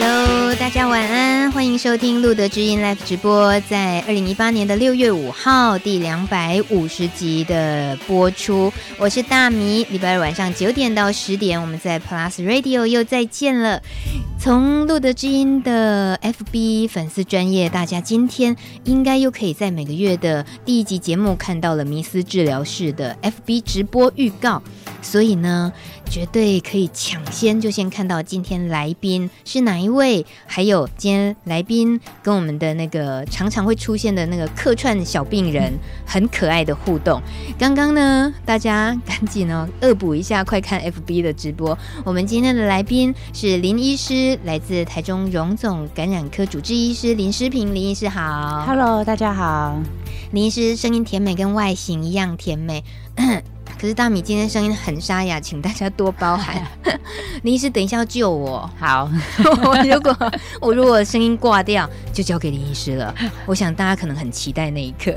Hello，大家晚安，欢迎收听路德之音 Live 直播，在二零一八年的六月五号第两百五十集的播出。我是大米，礼拜二晚上九点到十点，我们在 Plus Radio 又再见了。从路德之音的 FB 粉丝专业，大家今天应该又可以在每个月的第一集节目看到了迷思治疗室的 FB 直播预告。所以呢，绝对可以抢先就先看到今天来宾是哪一位，还有今天来宾跟我们的那个常常会出现的那个客串小病人很可爱的互动。刚刚呢，大家赶紧哦恶补一下，快看 FB 的直播。我们今天的来宾是林医师，来自台中荣总感染科主治医师林诗平。林医师好，Hello，大家好。林医师声音甜美，跟外形一样甜美。可是大米今天声音很沙哑，请大家多包涵。林医师，等一下要救我。好，如果我如果声音挂掉，就交给林医师了。我想大家可能很期待那一刻。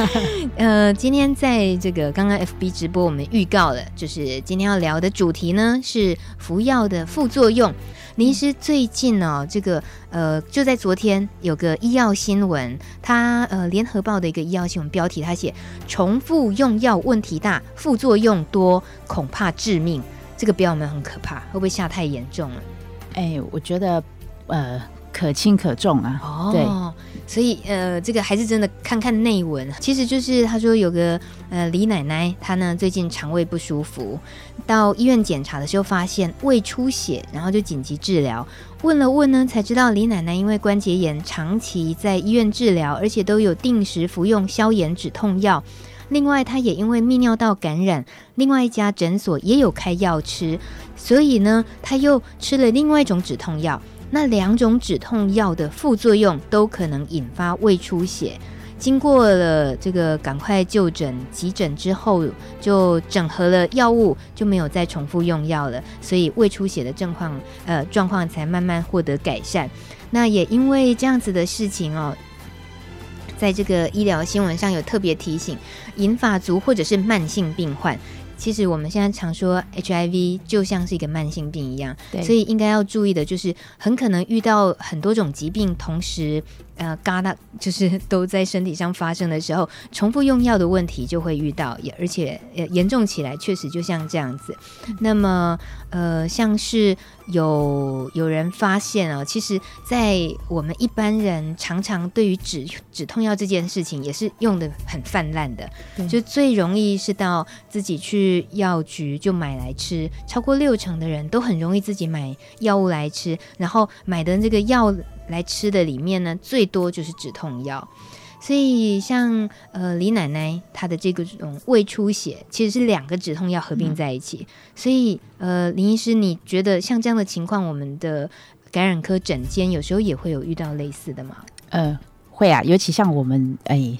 呃，今天在这个刚刚 FB 直播，我们预告了，就是今天要聊的主题呢是服药的副作用。林医师最近呢、哦，这个呃，就在昨天有个医药新闻，他呃，联合报的一个医药新闻标题，他写重复用药问题大，副作用多，恐怕致命。这个标有没有很可怕？会不会下太严重了？哎，我觉得呃。可轻可重啊，哦，对，所以呃，这个还是真的看看内文。其实就是他说有个呃李奶奶，她呢最近肠胃不舒服，到医院检查的时候发现胃出血，然后就紧急治疗。问了问呢，才知道李奶奶因为关节炎长期在医院治疗，而且都有定时服用消炎止痛药。另外，她也因为泌尿道感染，另外一家诊所也有开药吃，所以呢，她又吃了另外一种止痛药。那两种止痛药的副作用都可能引发胃出血。经过了这个赶快就诊急诊之后，就整合了药物，就没有再重复用药了，所以胃出血的状况呃状况才慢慢获得改善。那也因为这样子的事情哦，在这个医疗新闻上有特别提醒，银发族或者是慢性病患。其实我们现在常说 HIV 就像是一个慢性病一样，所以应该要注意的就是，很可能遇到很多种疾病同时。呃，疙瘩就是 都在身体上发生的时候，重复用药的问题就会遇到，也而且严重起来确实就像这样子。那么，呃，像是有有人发现啊，其实，在我们一般人常常对于止止痛药这件事情，也是用的很泛滥的，就最容易是到自己去药局就买来吃，超过六成的人都很容易自己买药物来吃，然后买的这个药。来吃的里面呢，最多就是止痛药，所以像呃李奶奶她的这个种胃出血，其实是两个止痛药合并在一起，嗯、所以呃林医师，你觉得像这样的情况，我们的感染科诊间有时候也会有遇到类似的吗？呃，会啊，尤其像我们哎。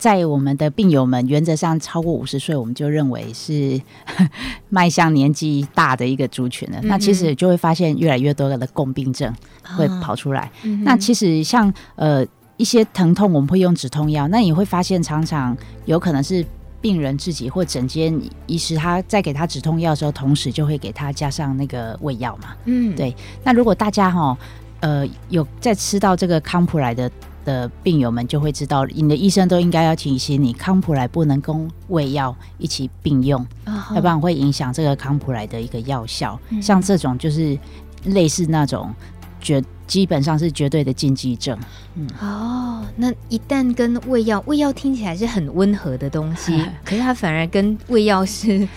在我们的病友们，原则上超过五十岁，我们就认为是 迈向年纪大的一个族群了。嗯、那其实就会发现越来越多的共病症会跑出来。那其实像呃一些疼痛，我们会用止痛药。那你会发现，常常有可能是病人自己或诊间医师他在给他止痛药的时候，同时就会给他加上那个胃药嘛。嗯，对。那如果大家哈呃有在吃到这个康普莱的。的病友们就会知道，你的医生都应该要提醒你，康普莱不能跟胃药一起并用，哦、要不然会影响这个康普莱的一个药效。嗯、像这种就是类似那种绝基本上是绝对的禁忌症。嗯，哦，那一旦跟胃药，胃药听起来是很温和的东西，可是它反而跟胃药是，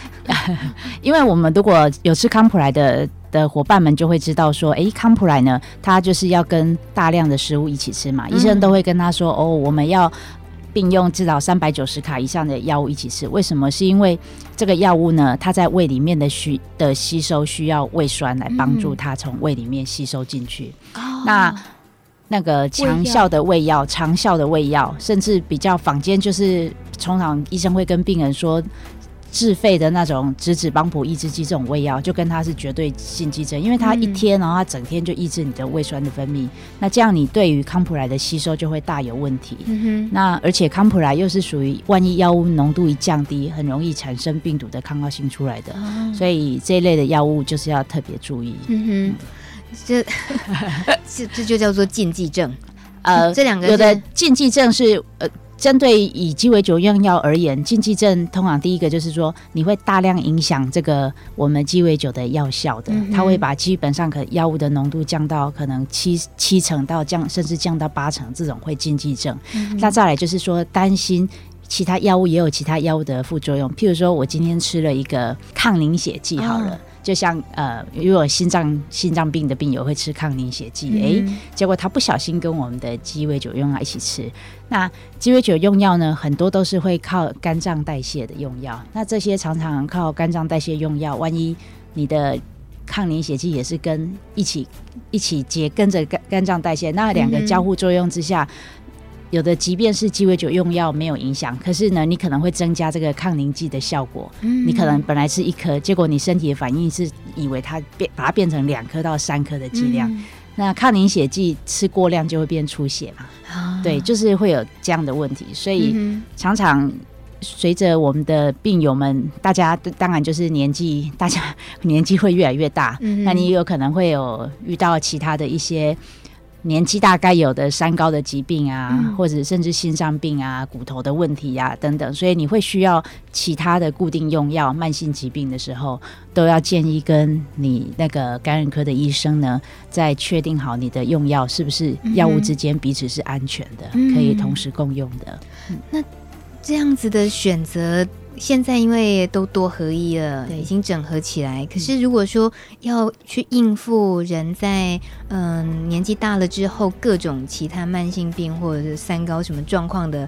因为我们如果有吃康普莱的。的伙伴们就会知道说，哎，康普莱呢，它就是要跟大量的食物一起吃嘛。嗯、医生都会跟他说，哦，我们要并用至少三百九十卡以上的药物一起吃。为什么？是因为这个药物呢，它在胃里面的需的吸收需要胃酸来帮助它从胃里面吸收进去。嗯、那那个强效的胃药、长效的胃药，甚至比较坊间就是通常医生会跟病人说。自费的那种质子帮补抑制剂这种胃药，就跟它是绝对禁忌症，因为它一天，然后它整天就抑制你的胃酸的分泌，那这样你对于康普莱的吸收就会大有问题。嗯哼。那而且康普莱又是属于万一药物浓度一降低，很容易产生病毒的抗药性出来的，所以这一类的药物就是要特别注意。嗯哼。这 这这就叫做禁忌症。呃，这两个有的禁忌症是呃。针对以鸡尾酒用药而言，禁忌症通常第一个就是说，你会大量影响这个我们鸡尾酒的药效的，嗯、它会把基本上可药物的浓度降到可能七七成到降，甚至降到八成，这种会禁忌症。嗯、那再来就是说，担心其他药物也有其他药物的副作用，譬如说我今天吃了一个抗凝血剂，好了。哦就像呃，如果心脏心脏病的病友会吃抗凝血剂，哎、嗯，结果他不小心跟我们的鸡尾酒用药一起吃。那鸡尾酒用药呢，很多都是会靠肝脏代谢的用药。那这些常常靠肝脏代谢用药，万一你的抗凝血剂也是跟一起一起结跟着肝肝脏代谢，那两个交互作用之下。嗯有的即便是鸡尾酒用药没有影响，可是呢，你可能会增加这个抗凝剂的效果。嗯，你可能本来是一颗，结果你身体的反应是以为它变把它变成两颗到三颗的剂量。嗯、那抗凝血剂吃过量就会变出血嘛？啊、对，就是会有这样的问题。所以常常随着我们的病友们，大家当然就是年纪，大家 年纪会越来越大，嗯、那你有可能会有遇到其他的一些。年纪大概有的三高的疾病啊，嗯、或者甚至心脏病啊、骨头的问题啊等等，所以你会需要其他的固定用药。慢性疾病的时候，都要建议跟你那个感染科的医生呢，再确定好你的用药是不是药物之间彼此是安全的，嗯、可以同时共用的。嗯、那这样子的选择。现在因为都多合一了，对，已经整合起来。可是如果说要去应付人在嗯、呃、年纪大了之后各种其他慢性病或者是三高什么状况的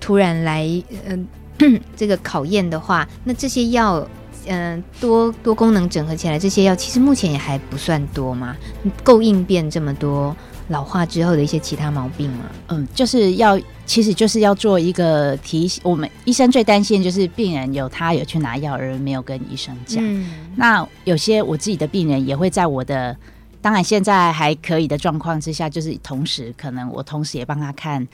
突然来嗯、呃、这个考验的话，那这些药嗯、呃、多多功能整合起来，这些药其实目前也还不算多嘛，够应变这么多。老化之后的一些其他毛病吗？嗯，就是要，其实就是要做一个提醒。我们医生最担心就是病人有他有去拿药而没有跟医生讲。嗯，那有些我自己的病人也会在我的，当然现在还可以的状况之下，就是同时可能我同时也帮他看。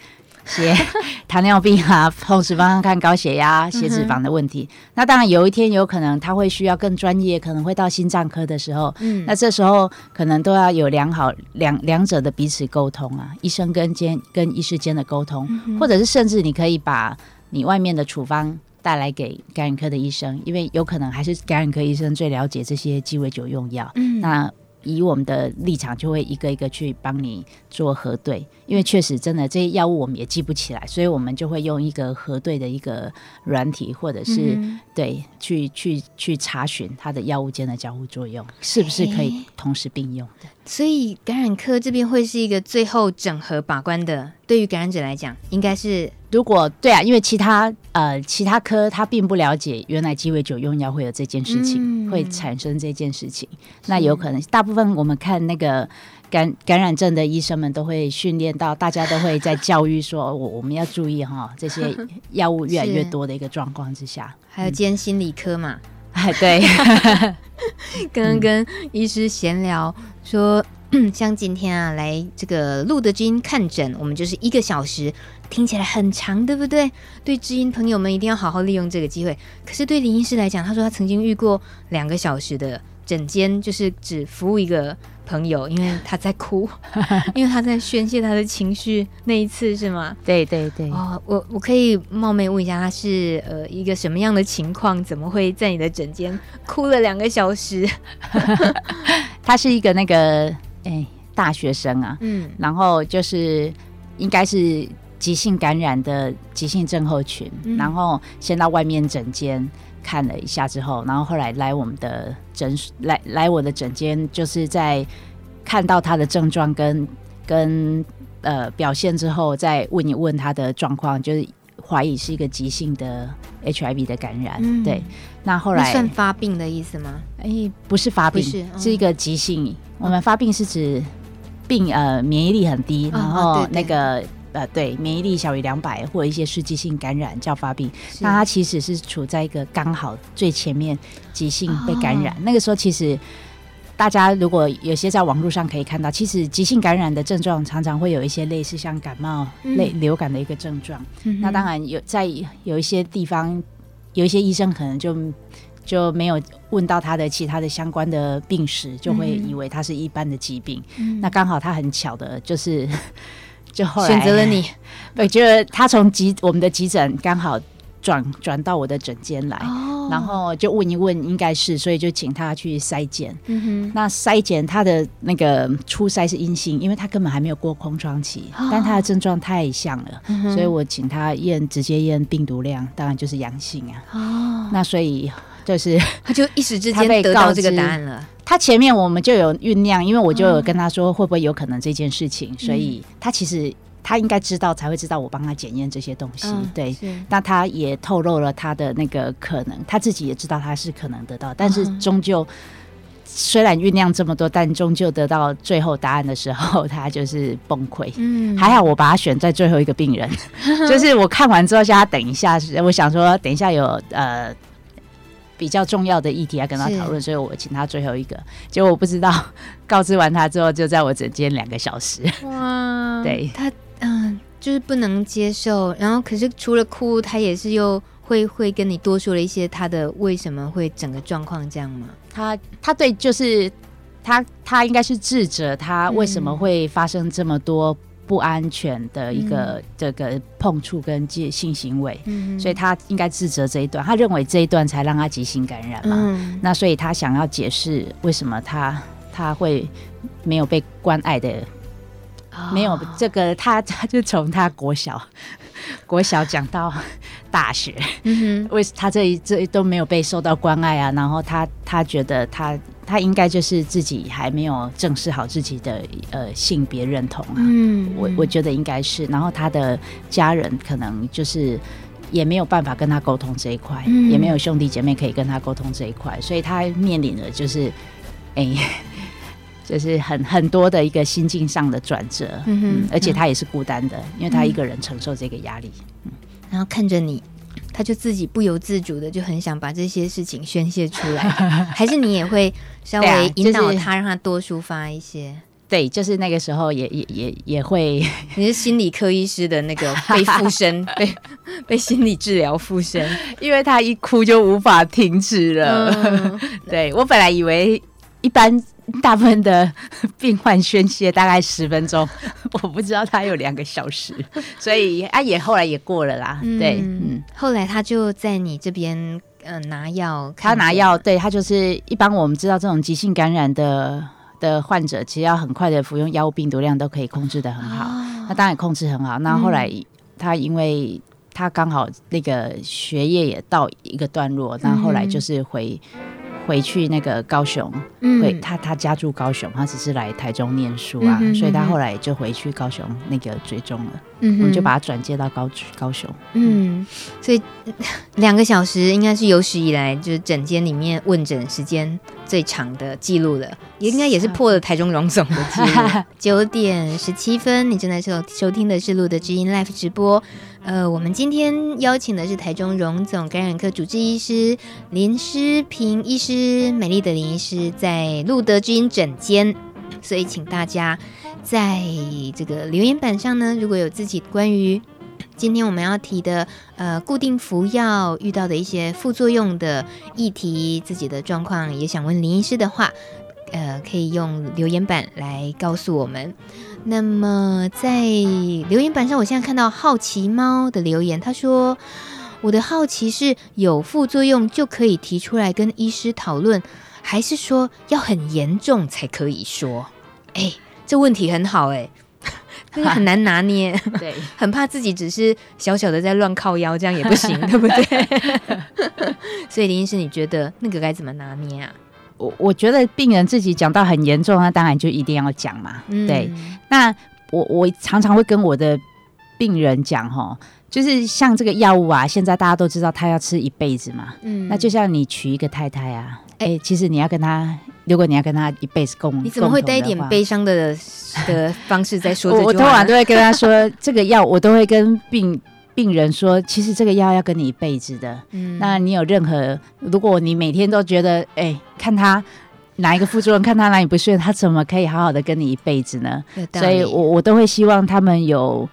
些 糖尿病啊，同时帮他看高血压、血脂肪的问题。嗯、那当然有一天有可能他会需要更专业，可能会到心脏科的时候，嗯，那这时候可能都要有良好两两者的彼此沟通啊，医生跟间跟医师间的沟通，嗯、或者是甚至你可以把你外面的处方带来给感染科的医生，因为有可能还是感染科医生最了解这些鸡尾酒用药，嗯，那。以我们的立场，就会一个一个去帮你做核对，因为确实真的这些药物我们也记不起来，所以我们就会用一个核对的一个软体，或者是、嗯、对去去去查询它的药物间的交互作用是不是可以同时并用的。所以感染科这边会是一个最后整合把关的，对于感染者来讲，应该是如果对啊，因为其他呃其他科他并不了解原来鸡尾酒用药会有这件事情，嗯、会产生这件事情，那有可能大部分我们看那个感感染症的医生们都会训练到，大家都会在教育说，我我们要注意哈，这些 药物越来越多的一个状况之下，还有兼心理科嘛。哎，对，刚刚跟医师闲聊说，像今天啊来这个路德军看诊，我们就是一个小时，听起来很长，对不对？对知音朋友们一定要好好利用这个机会。可是对林医师来讲，他说他曾经遇过两个小时的诊间，就是只服务一个。朋友，因为他在哭，因为他在宣泄他的情绪，那一次是吗？对对对。哦，我我可以冒昧问一下，他是呃一个什么样的情况？怎么会在你的诊间哭了两个小时？他是一个那个哎大学生啊，嗯，然后就是应该是急性感染的急性症候群，嗯、然后先到外面诊间。看了一下之后，然后后来来我们的诊来来我的诊间，就是在看到他的症状跟跟呃表现之后，再问一问他的状况，就是怀疑是一个急性的 HIV 的感染。嗯、对，那后来算发病的意思吗？哎，不是发病，是，是一个急性。嗯、我们发病是指病呃免疫力很低，然后那个。哦对对呃，对，免疫力小于两百或者一些刺激性感染叫发病，那它其实是处在一个刚好最前面急性被感染，哦、那个时候其实大家如果有些在网络上可以看到，其实急性感染的症状常常会有一些类似像感冒类、嗯、流感的一个症状。嗯、那当然有在有一些地方，有一些医生可能就。就没有问到他的其他的相关的病史，就会以为他是一般的疾病。嗯、那刚好他很巧的就是，就后来选择了你。我觉得他从急我们的急诊刚好转转到我的诊间来。哦然后就问一问，应该是，所以就请他去筛检。嗯哼，那筛检他的那个初筛是阴性，因为他根本还没有过空窗期，哦、但他的症状太像了，嗯、所以我请他验，直接验病毒量，当然就是阳性啊。哦，那所以就是 他就一时之间得到这个答案了。他前面我们就有酝酿，因为我就有跟他说会不会有可能这件事情，哦、所以他其实。他应该知道才会知道我帮他检验这些东西，嗯、对。那他也透露了他的那个可能，他自己也知道他是可能得到，但是终究、嗯、虽然酝酿这么多，但终究得到最后答案的时候，他就是崩溃。嗯，还好我把他选在最后一个病人，就是我看完之后叫他等一下，我想说等一下有呃比较重要的议题要跟他讨论，所以我请他最后一个。结果我不知道，告知完他之后，就在我诊间两个小时。哇，对他。嗯，就是不能接受，然后可是除了哭，他也是又会会跟你多说了一些他的为什么会整个状况这样吗？他他对就是他他应该是智者，他为什么会发生这么多不安全的一个、嗯、这个碰触跟性行为，嗯、所以他应该自责这一段，他认为这一段才让他急性感染嘛，嗯、那所以他想要解释为什么他他会没有被关爱的。没有这个，他 他就从他国小国小讲到 大学，嗯哼，为他这一这都没有被受到关爱啊。然后他他觉得他他应该就是自己还没有正视好自己的呃性别认同啊。嗯，我我觉得应该是。然后他的家人可能就是也没有办法跟他沟通这一块，嗯、也没有兄弟姐妹可以跟他沟通这一块，所以他面临的就是哎。就是很很多的一个心境上的转折，嗯哼，而且他也是孤单的，因为他一个人承受这个压力，嗯，然后看着你，他就自己不由自主的就很想把这些事情宣泄出来，还是你也会稍微引导他，让他多抒发一些？对，就是那个时候也也也也会，你是心理科医师的那个被附身，被被心理治疗附身，因为他一哭就无法停止了。嗯、对我本来以为一般。大部分的病患宣泄大概十分钟，我不知道他有两个小时，所以啊也后来也过了啦。嗯、对，嗯，后来他就在你这边呃拿药，他拿药，对他就是一般我们知道这种急性感染的的患者，其实要很快的服用药物，病毒量都可以控制的很好。哦、他当然控制很好。那后来他因为他刚好那个学业也到一个段落，那后，后来就是回。回去那个高雄，嗯，回他他家住高雄，他只是来台中念书啊，所以他后来就回去高雄那个追踪了，嗯，我们就把他转接到高高雄，嗯，所以两个小时应该是有史以来就是诊间里面问诊时间最长的记录了，也应该也是破了台中荣总的记录。九点十七分，你正在收收听的是路的知音 Live 直播。呃，我们今天邀请的是台中荣总感染科主治医师林诗平医师，美丽的林医师在路德知音诊间，所以请大家在这个留言板上呢，如果有自己关于今天我们要提的呃固定服药遇到的一些副作用的议题，自己的状况也想问林医师的话，呃，可以用留言板来告诉我们。那么在留言板上，我现在看到好奇猫的留言，他说：“我的好奇是有副作用就可以提出来跟医师讨论，还是说要很严重才可以说？”哎，这问题很好哎，这个很难拿捏，对，很怕自己只是小小的在乱靠腰，这样也不行，对不对？所以林医师，你觉得那个该怎么拿捏啊？我我觉得病人自己讲到很严重，那当然就一定要讲嘛。嗯、对，那我我常常会跟我的病人讲哈，就是像这个药物啊，现在大家都知道他要吃一辈子嘛。嗯，那就像你娶一个太太啊，哎、欸，其实你要跟他，如果你要跟他一辈子共，你怎么会带一点悲伤的的方式在说这 句话？我通常都会跟他说，这个药我都会跟病。病人说：“其实这个药要跟你一辈子的。嗯，那你有任何？如果你每天都觉得，哎、欸，看他哪一个副作用，看他哪里不顺，他怎么可以好好的跟你一辈子呢？所以我我都会希望他们有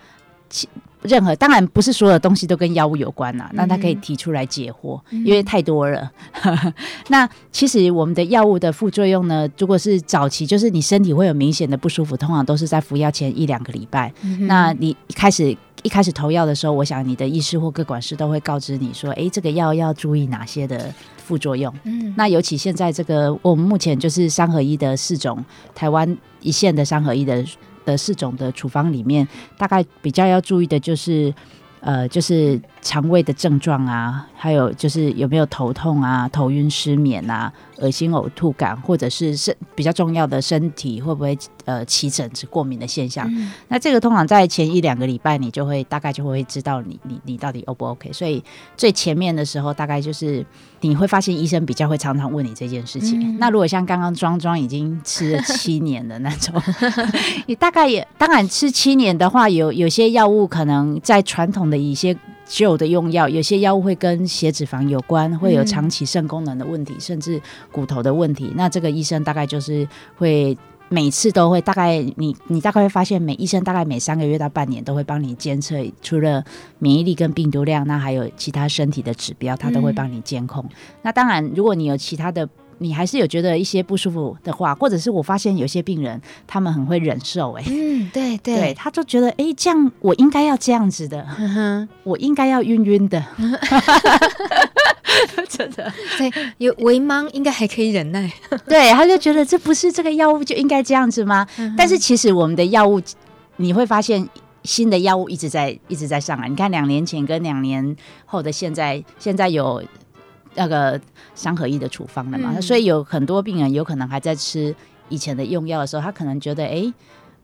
任何，当然不是所有东西都跟药物有关呐、啊，那他可以提出来解惑，嗯、因为太多了。那其实我们的药物的副作用呢，如果是早期，就是你身体会有明显的不舒服，通常都是在服药前一两个礼拜。嗯、那你一开始一开始投药的时候，我想你的医师或各管师都会告知你说，哎，这个药要注意哪些的副作用。嗯，那尤其现在这个，我们目前就是三合一的四种，台湾一线的三合一的。的四种的处方里面，大概比较要注意的就是，呃，就是肠胃的症状啊，还有就是有没有头痛啊、头晕、失眠啊。恶心、呕吐感，或者是身比较重要的身体会不会呃起疹子、过敏的现象？嗯、那这个通常在前一两个礼拜，你就会大概就会知道你你你到底 O 不 OK。所以最前面的时候，大概就是你会发现医生比较会常常问你这件事情。嗯、那如果像刚刚庄庄已经吃了七年的那种，你 大概也当然吃七年的话，有有些药物可能在传统的一些。旧的用药，有些药物会跟血脂肪有关，会有长期肾功能的问题，嗯、甚至骨头的问题。那这个医生大概就是会每次都会大概你你大概会发现，每医生大概每三个月到半年都会帮你监测，除了免疫力跟病毒量，那还有其他身体的指标，他都会帮你监控。嗯、那当然，如果你有其他的。你还是有觉得一些不舒服的话，或者是我发现有些病人他们很会忍受、欸，哎，嗯，对对，对，他就觉得，哎、欸，这样我应该要这样子的，我应该要晕晕的，真的，对，有微茫应该还可以忍耐，对，他就觉得这不是这个药物就应该这样子吗？但是其实我们的药物，你会发现新的药物一直在一直在上来，你看两年前跟两年后的现在，现在有。那个三合一的处方了嘛，嗯、所以有很多病人有可能还在吃以前的用药的时候，他可能觉得，哎、欸，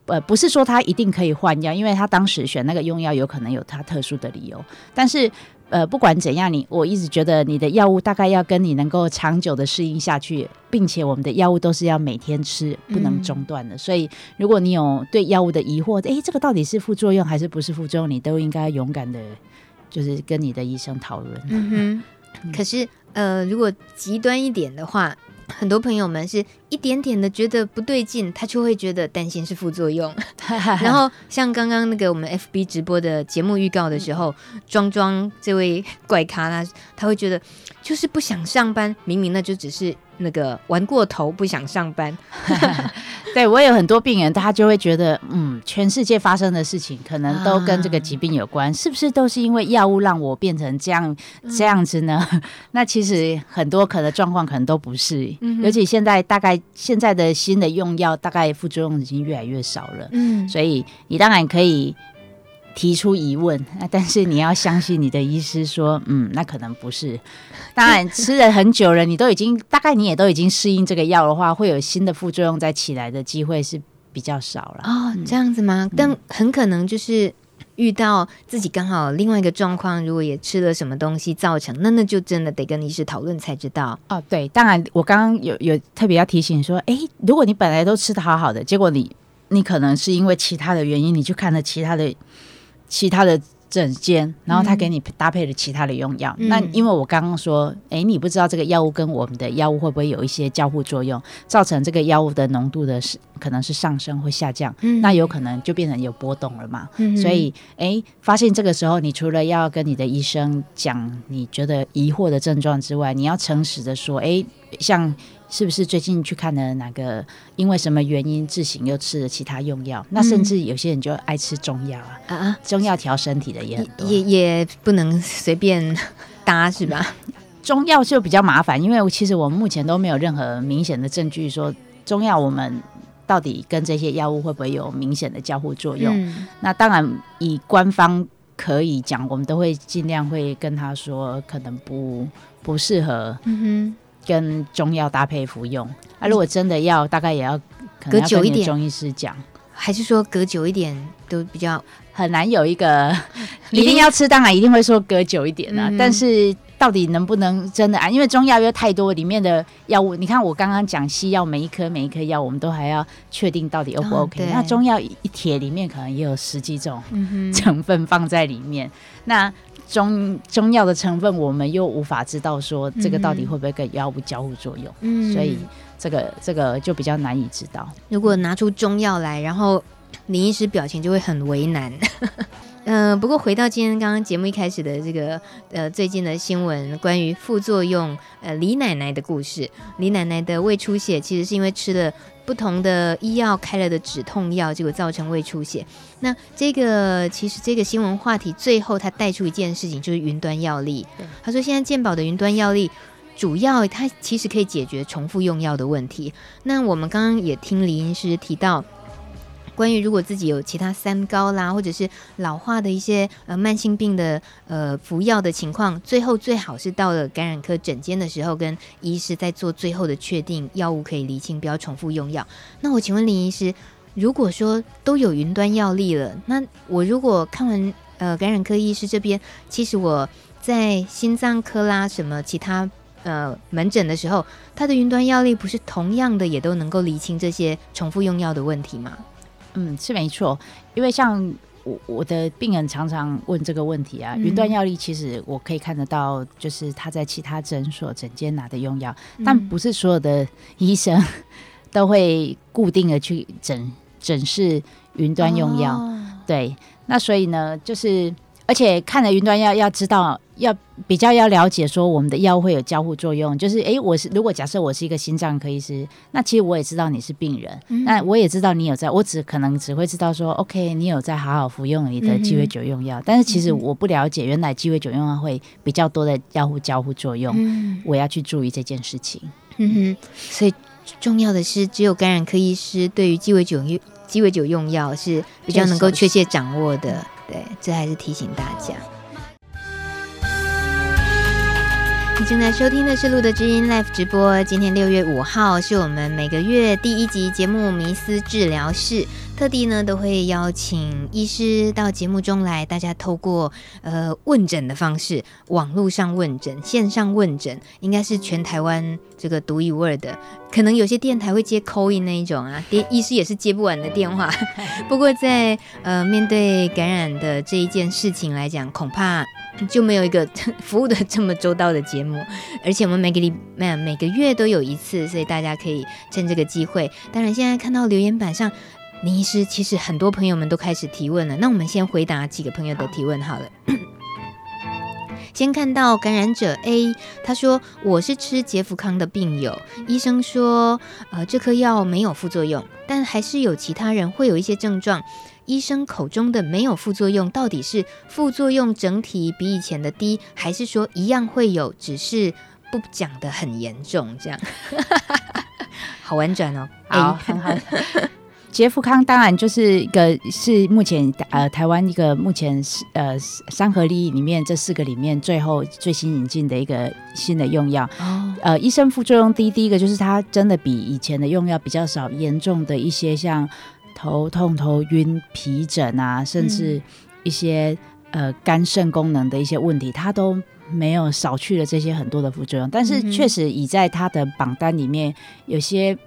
呃，不是说他一定可以换药，因为他当时选那个用药有可能有他特殊的理由。但是，呃，不管怎样，你我一直觉得你的药物大概要跟你能够长久的适应下去，并且我们的药物都是要每天吃，不能中断的。嗯、所以，如果你有对药物的疑惑，哎、欸，这个到底是副作用还是不是副作用，你都应该勇敢的，就是跟你的医生讨论。嗯哼，嗯、可是。呃，如果极端一点的话，很多朋友们是一点点的觉得不对劲，他就会觉得担心是副作用。然后像刚刚那个我们 FB 直播的节目预告的时候，庄庄这位怪咖啦他会觉得就是不想上班，明明那就只是。那个玩过头不想上班，对，我有很多病人，他就会觉得，嗯，全世界发生的事情可能都跟这个疾病有关，啊、是不是都是因为药物让我变成这样这样子呢？嗯、那其实很多可能状况可能都不是，嗯、尤其现在大概现在的新的用药，大概副作用已经越来越少了，嗯，所以你当然可以。提出疑问，但是你要相信你的医师说，嗯，那可能不是。当然，吃了很久了，你都已经大概你也都已经适应这个药的话，会有新的副作用再起来的机会是比较少了。哦，这样子吗？嗯、但很可能就是遇到自己刚好另外一个状况，如果也吃了什么东西造成，那那就真的得跟医师讨论才知道。哦，对，当然我刚刚有有特别要提醒说，哎，如果你本来都吃的好好的，结果你你可能是因为其他的原因，你去看了其他的。其他的诊间，然后他给你搭配了其他的用药。嗯、那因为我刚刚说，哎，你不知道这个药物跟我们的药物会不会有一些交互作用，造成这个药物的浓度的是可能是上升或下降，嗯、那有可能就变成有波动了嘛。嗯、所以，哎，发现这个时候，你除了要跟你的医生讲你觉得疑惑的症状之外，你要诚实的说，哎，像。是不是最近去看了哪个？因为什么原因自行又吃了其他用药？嗯、那甚至有些人就爱吃中药啊啊！中药调身体的也很多，也也不能随便搭是吧？中药就比较麻烦，因为其实我们目前都没有任何明显的证据说中药我们到底跟这些药物会不会有明显的交互作用。嗯、那当然，以官方可以讲，我们都会尽量会跟他说，可能不不适合。嗯哼。跟中药搭配服用，啊，如果真的要，大概也要隔久一点。中医师讲，还是说隔久一点都比较很难有一个 一定要吃，当然一定会说隔久一点啊。嗯、但是到底能不能真的啊？因为中药又太多，里面的药物，你看我刚刚讲西药，每一颗每一颗药，我们都还要确定到底 O 不 OK？、哦、那中药一帖里面可能也有十几种成分放在里面，嗯、那。中中药的成分，我们又无法知道说这个到底会不会跟药物交互作用，嗯、所以这个这个就比较难以知道。如果拿出中药来，然后林医师表情就会很为难。嗯、呃，不过回到今天刚刚节目一开始的这个呃最近的新闻，关于副作用，呃李奶奶的故事。李奶奶的胃出血其实是因为吃了不同的医药开了的止痛药，结果造成胃出血。那这个其实这个新闻话题最后他带出一件事情，就是云端药力。他说现在健保的云端药力主要它其实可以解决重复用药的问题。那我们刚刚也听李医师提到。关于如果自己有其他三高啦，或者是老化的一些呃慢性病的呃服药的情况，最后最好是到了感染科诊间的时候，跟医师在做最后的确定，药物可以厘清，不要重复用药。那我请问林医师，如果说都有云端药历了，那我如果看完呃感染科医师这边，其实我在心脏科啦什么其他呃门诊的时候，他的云端药历不是同样的也都能够厘清这些重复用药的问题吗？嗯，是没错，因为像我我的病人常常问这个问题啊，云端药力其实我可以看得到，就是他在其他诊所诊间拿的用药，嗯，但不是所有的医生 都会固定的去诊诊视云端用药，哦，对，那所以呢，就是。而且看了云端药，要知道要比较要了解说我们的药会有交互作用，就是诶，我是如果假设我是一个心脏科医师，那其实我也知道你是病人，嗯、那我也知道你有在，我只可能只会知道说，OK，你有在好好服用你的鸡尾酒用药，嗯，但是其实我不了解原来鸡尾酒用药会比较多的药互交互作用，嗯，我要去注意这件事情。嗯哼，所以重要的是，只有感染科医师对于鸡尾酒用鸡尾酒用药是比较能够确切掌握的。对，这还是提醒大家。你正在收听的是路德知音 Live 直播。今天六月五号是我们每个月第一集节目《迷思治疗室》，特地呢都会邀请医师到节目中来，大家透过呃问诊的方式，网络上问诊、线上问诊，应该是全台湾这个独一无二的。可能有些电台会接 call in 那一种啊，电医师也是接不完的电话。不过在呃面对感染的这一件事情来讲，恐怕就没有一个 服务的这么周到的节目。而且我们每个礼每每个月都有一次，所以大家可以趁这个机会。当然，现在看到留言板上，林医师其实很多朋友们都开始提问了。那我们先回答几个朋友的提问好了。先看到感染者 A，他说：“我是吃杰福康的病友，医生说，呃，这颗药没有副作用，但还是有其他人会有一些症状。医生口中的没有副作用，到底是副作用整体比以前的低，还是说一样会有，只是不讲得很严重？这样，好婉转哦，好，很好。” 捷福康当然就是一个是目前呃台湾一个目前是呃三合利益里面这四个里面最后最新引进的一个新的用药。哦。呃，医生副作用低，第一个就是它真的比以前的用药比较少，严重的一些像头痛、头晕、皮疹啊，甚至一些、嗯、呃肝肾功能的一些问题，它都没有少去了这些很多的副作用。但是确实已在它的榜单里面有些。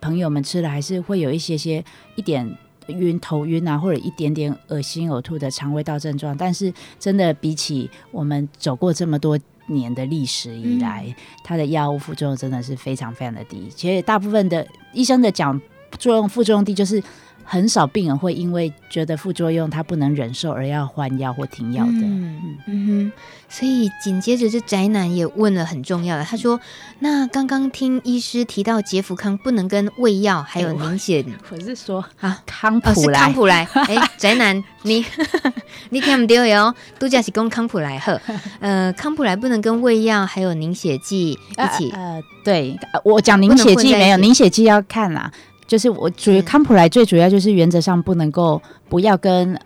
朋友们吃了还是会有一些些一点晕、头晕啊，或者一点点恶心、呕吐的肠胃道症状。但是真的比起我们走过这么多年的历史以来，嗯、它的药物副作用真的是非常非常的低。其实大部分的医生的讲作用副作用低，就是。很少病人会因为觉得副作用他不能忍受而要换药或停药的。嗯嗯哼，所以紧接着这宅男也问了很重要的，他说：“那刚刚听医师提到杰福康不能跟胃药还有凝血、欸我，我是说啊康普莱、哦、是康普莱。哎、欸，宅男你 你听不对哦，度假是跟康普莱喝。呃，康普莱不能跟胃药还有凝血剂一起。呃，呃对我讲凝血剂没有凝血剂要看啦。就是我主要康普莱最主要就是原则上不能够不要跟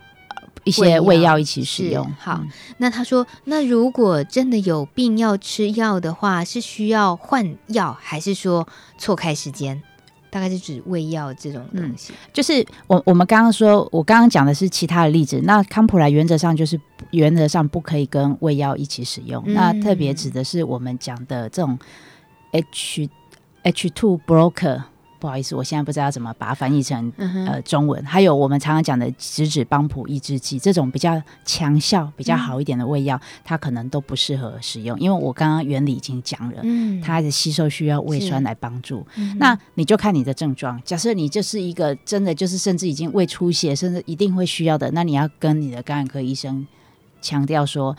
一些胃药一起使用。好，那他说，那如果真的有病要吃药的话，是需要换药，还是说错开时间？大概是指胃药这种东西。嗯、就是我我们刚刚说，我刚刚讲的是其他的例子。那康普莱原则上就是原则上不可以跟胃药一起使用。嗯、那特别指的是我们讲的这种 H H two blocker。不好意思，我现在不知道怎么把它翻译成、嗯、呃中文。还有我们常常讲的质子帮普抑制剂，这种比较强效、比较好一点的胃药，嗯、它可能都不适合使用，因为我刚刚原理已经讲了，嗯，它的吸收需要胃酸来帮助。嗯、那你就看你的症状，假设你就是一个真的就是甚至已经胃出血，甚至一定会需要的，那你要跟你的感染科医生强调说。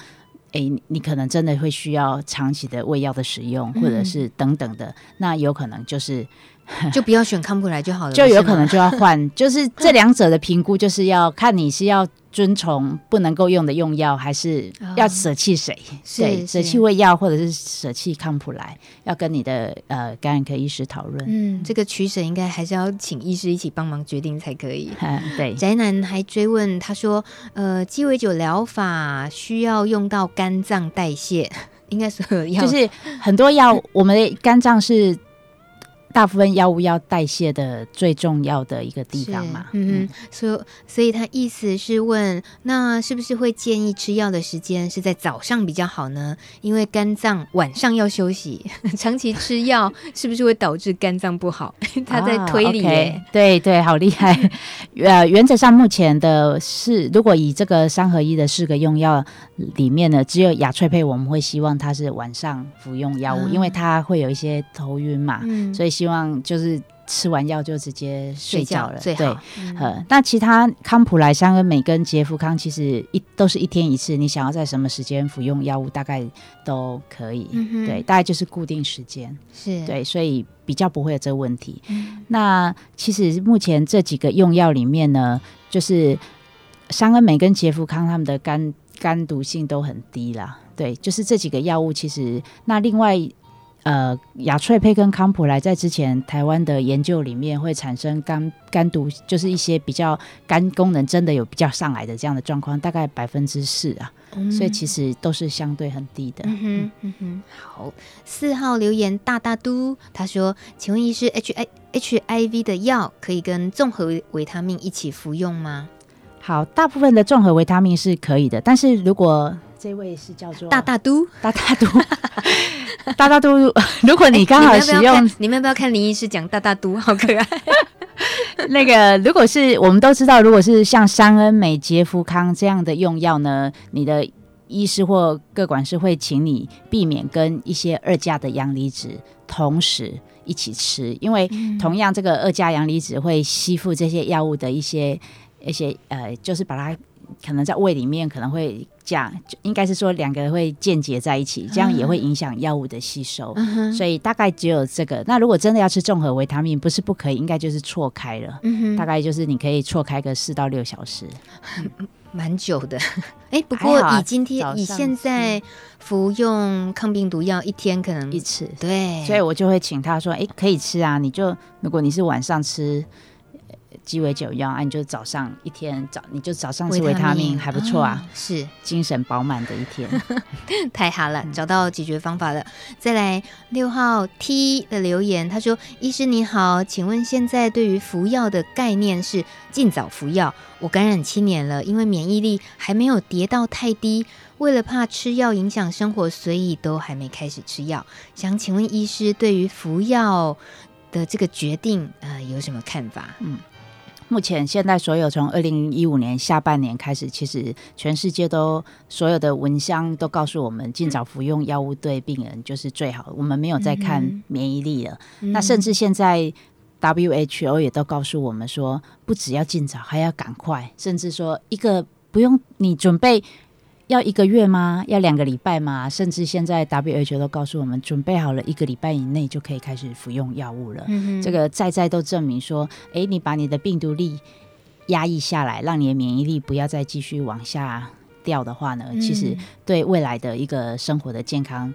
诶，你可能真的会需要长期的胃药的使用，或者是等等的，嗯、那有可能就是 就不要选康普莱就好了，就有可能就要换，就是这两者的评估，就是要看你是要。遵从不能够用的用药，还是要舍弃谁？哦、对，舍弃胃药，或者是舍弃康普莱，要跟你的呃感染科医师讨论。嗯，这个取舍应该还是要请医师一起帮忙决定才可以。嗯，对。宅男还追问他说：“呃，鸡尾酒疗法需要用到肝脏代谢，应该所有药就是很多药，我们的肝脏是。”大部分药物要代谢的最重要的一个地方嘛，嗯嗯，所以所以他意思是问，那是不是会建议吃药的时间是在早上比较好呢？因为肝脏晚上要休息，长期吃药 是不是会导致肝脏不好？他在推理、欸啊 okay，对对，好厉害。呃，原则上目前的是，如果以这个三合一的四个用药里面呢，只有雅翠佩我们会希望它是晚上服用药物，嗯、因为它会有一些头晕嘛，嗯、所以。希望就是吃完药就直接睡觉了，觉对，呃、嗯，那其他康普莱、三恩美跟杰福康其实一都是一天一次，你想要在什么时间服用药物，大概都可以，嗯、对，大概就是固定时间，是对，所以比较不会有这个问题。嗯、那其实目前这几个用药里面呢，就是香恩美跟杰福康他们的肝肝毒性都很低啦，对，就是这几个药物其实那另外。呃，雅翠佩跟康普莱在之前台湾的研究里面会产生肝肝毒，就是一些比较肝功能真的有比较上来的这样的状况，大概百分之四啊，嗯、所以其实都是相对很低的。嗯哼，嗯哼，好，四号留言大大都，他说，请问医师，H I H I V 的药可以跟综合维他命一起服用吗？好，大部分的综合维他命是可以的，但是如果这位是叫做大大都大大都。大大都，如果你刚好使用，欸、你们要不要看林医师讲大大都，好可爱。那个，如果是我们都知道，如果是像三恩美、杰福康这样的用药呢，你的医师或各管师会请你避免跟一些二价的阳离子同时一起吃，因为同样这个二价阳离子会吸附这些药物的一些一些呃，就是把它。可能在胃里面可能会这样，应该是说两个会间接在一起，这样也会影响药物的吸收。嗯、所以大概只有这个。那如果真的要吃综合维他命，不是不可以，应该就是错开了。大概就是你可以错开个四到六小时，蛮久的。哎、欸，不过以今天以现在服用抗病毒药，一天可能一次。对，所以我就会请他说：“哎、欸，可以吃啊，你就如果你是晚上吃。”鸡尾酒药，啊，你就早上一天早，你就早上吃维他命，还不错啊，是精神饱满的一天，太好了，找到解决方法了。再来六号 T 的留言，他说：“医师你好，请问现在对于服药的概念是尽早服药？我感染七年了，因为免疫力还没有跌到太低，为了怕吃药影响生活，所以都还没开始吃药。想请问医师，对于服药的这个决定，呃，有什么看法？”嗯。目前现在所有从二零一五年下半年开始，其实全世界都所有的蚊香都告诉我们，尽早服用药物对病人就是最好。我们没有再看免疫力了。嗯、那甚至现在 WHO 也都告诉我们说，不只要尽早，还要赶快，甚至说一个不用你准备。要一个月吗？要两个礼拜吗？甚至现在 WHO 都告诉我们，准备好了一个礼拜以内就可以开始服用药物了。嗯、这个再再都证明说，诶，你把你的病毒力压抑下来，让你的免疫力不要再继续往下掉的话呢，嗯、其实对未来的一个生活的健康，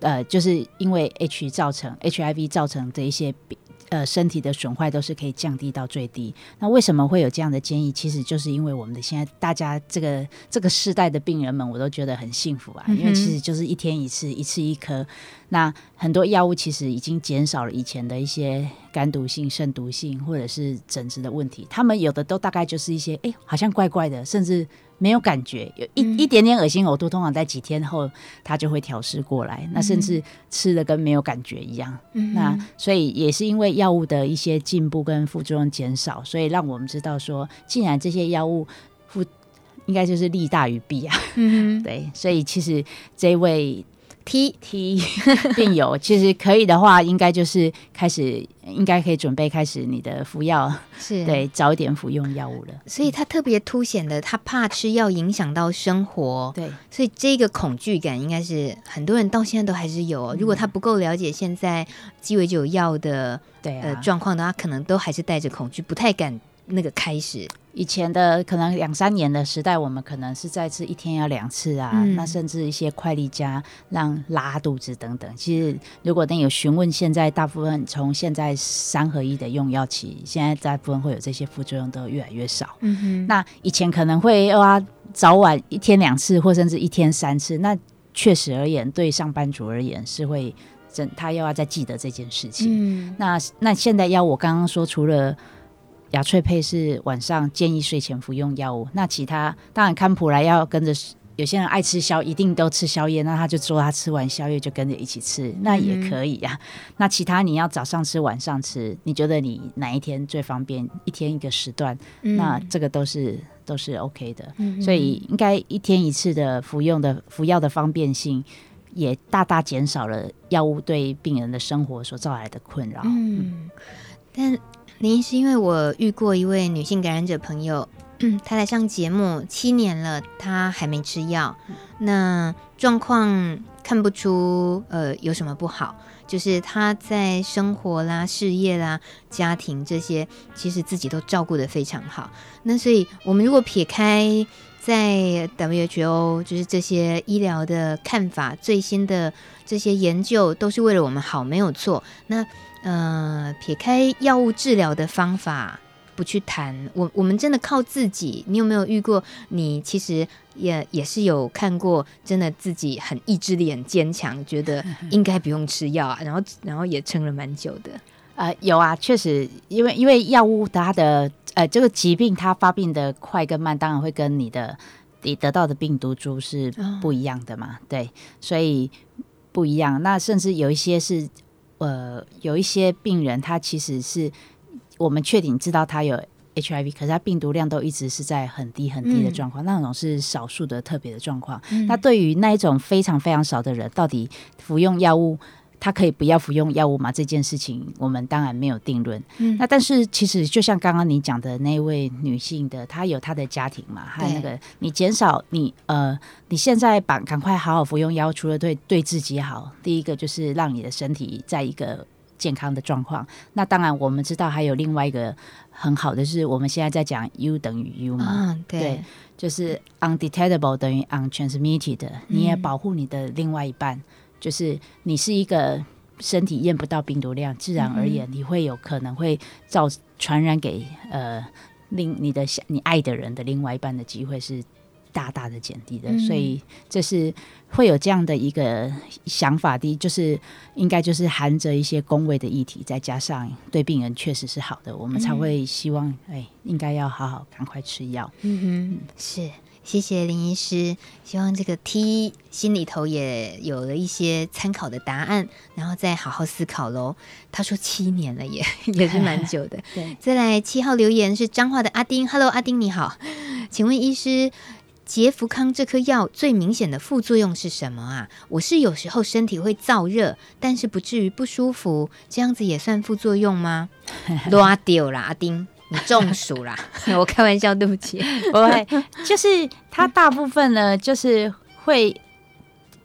呃，就是因为 H 造成 HIV 造成的一些病。呃，身体的损坏都是可以降低到最低。那为什么会有这样的建议？其实就是因为我们的现在大家这个这个世代的病人们，我都觉得很幸福啊。因为其实就是一天一次，一次一颗。那很多药物其实已经减少了以前的一些肝毒性、肾毒性或者是疹子的问题。他们有的都大概就是一些，哎，好像怪怪的，甚至。没有感觉，有一、嗯、一点点恶心呕吐，通常在几天后它就会调试过来。那甚至吃的跟没有感觉一样。嗯、那所以也是因为药物的一些进步跟副作用减少，所以让我们知道说，既然这些药物副应该就是利大于弊啊。嗯，对，所以其实这位。T T 病友其实可以的话，应该就是开始，应该可以准备开始你的服药，是。对早一点服用药物了。所以他特别凸显的，他怕吃药影响到生活，对，所以这个恐惧感应该是很多人到现在都还是有。嗯、如果他不够了解现在鸡尾酒药的对呃状况的话，可能都还是带着恐惧，不太敢那个开始。以前的可能两三年的时代，我们可能是再吃一天要两次啊，嗯、那甚至一些快力佳让拉肚子等等。其实如果你有询问，现在大部分从现在三合一的用药起，现在大部分会有这些副作用都越来越少。嗯哼，那以前可能会啊早晚一天两次，或甚至一天三次。那确实而言，对上班族而言是会真他又要再记得这件事情。嗯，那那现在要我刚刚说除了。雅翠佩是晚上建议睡前服用药物，那其他当然康普莱要跟着，有些人爱吃宵，一定都吃宵夜，那他就说他吃完宵夜就跟着一起吃，那也可以呀、啊。嗯、那其他你要早上吃晚上吃，你觉得你哪一天最方便？一天一个时段，嗯、那这个都是都是 OK 的。嗯、所以应该一天一次的服用的服药的方便性，也大大减少了药物对病人的生活所造来的困扰。嗯，但。林医师，因为我遇过一位女性感染者朋友，她来上节目七年了，她还没吃药，那状况看不出呃有什么不好，就是她在生活啦、事业啦、家庭这些，其实自己都照顾得非常好。那所以，我们如果撇开在 WHO 就是这些医疗的看法，最新的这些研究都是为了我们好，没有错。那呃，撇开药物治疗的方法不去谈，我我们真的靠自己。你有没有遇过？你其实也也是有看过，真的自己很意志力很坚强，觉得应该不用吃药啊，然后然后也撑了蛮久的。呃，有啊，确实，因为因为药物它的呃这个疾病它发病的快跟慢，当然会跟你的你得到的病毒株是不一样的嘛，哦、对，所以不一样。那甚至有一些是。呃，有一些病人，他其实是我们确定知道他有 HIV，可是他病毒量都一直是在很低很低的状况，嗯、那种是少数的特别的状况。嗯、那对于那一种非常非常少的人，到底服用药物？他可以不要服用药物吗？这件事情我们当然没有定论。嗯，那但是其实就像刚刚你讲的那位女性的，她有她的家庭嘛，还有那个你减少你呃，你现在把赶快好好服用药，除了对对自己好，第一个就是让你的身体在一个健康的状况。那当然我们知道还有另外一个很好的是，我们现在在讲 U 等于 U 嘛，嗯、对，对，就是 undetectable 等于 untransmitted，你也保护你的另外一半。嗯就是你是一个身体验不到病毒量，自然而言你会有可能会造传染给呃另你的你爱的人的另外一半的机会是大大的减低的，嗯、所以这是会有这样的一个想法的，就是应该就是含着一些公卫的议题，再加上对病人确实是好的，我们才会希望哎、欸、应该要好好赶快吃药。嗯哼，是。谢谢林医师，希望这个 T 心里头也有了一些参考的答案，然后再好好思考喽。他说七年了也，也 也是 蛮久的。对，再来七号留言是彰化的阿丁，Hello，阿丁你好，请问医师，杰福康这颗药最明显的副作用是什么啊？我是有时候身体会燥热，但是不至于不舒服，这样子也算副作用吗？拉掉啦，阿丁。你中暑啦？我开玩笑，对不起，不会，就是它大部分呢，就是会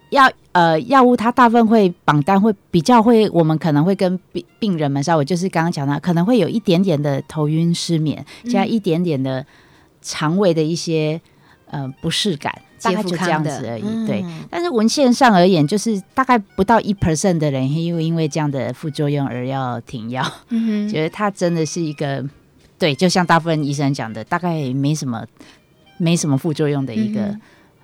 药呃药物，它大部分会榜单会比较会，我们可能会跟病病人们稍微就是刚刚讲到，可能会有一点点的头晕失眠，加一点点的肠胃的一些呃不适感，大概就这样子而已。嗯、对，但是文献上而言，就是大概不到一 percent 的人因为因为这样的副作用而要停药，觉得它真的是一个。对，就像大部分医生讲的，大概没什么，没什么副作用的一个，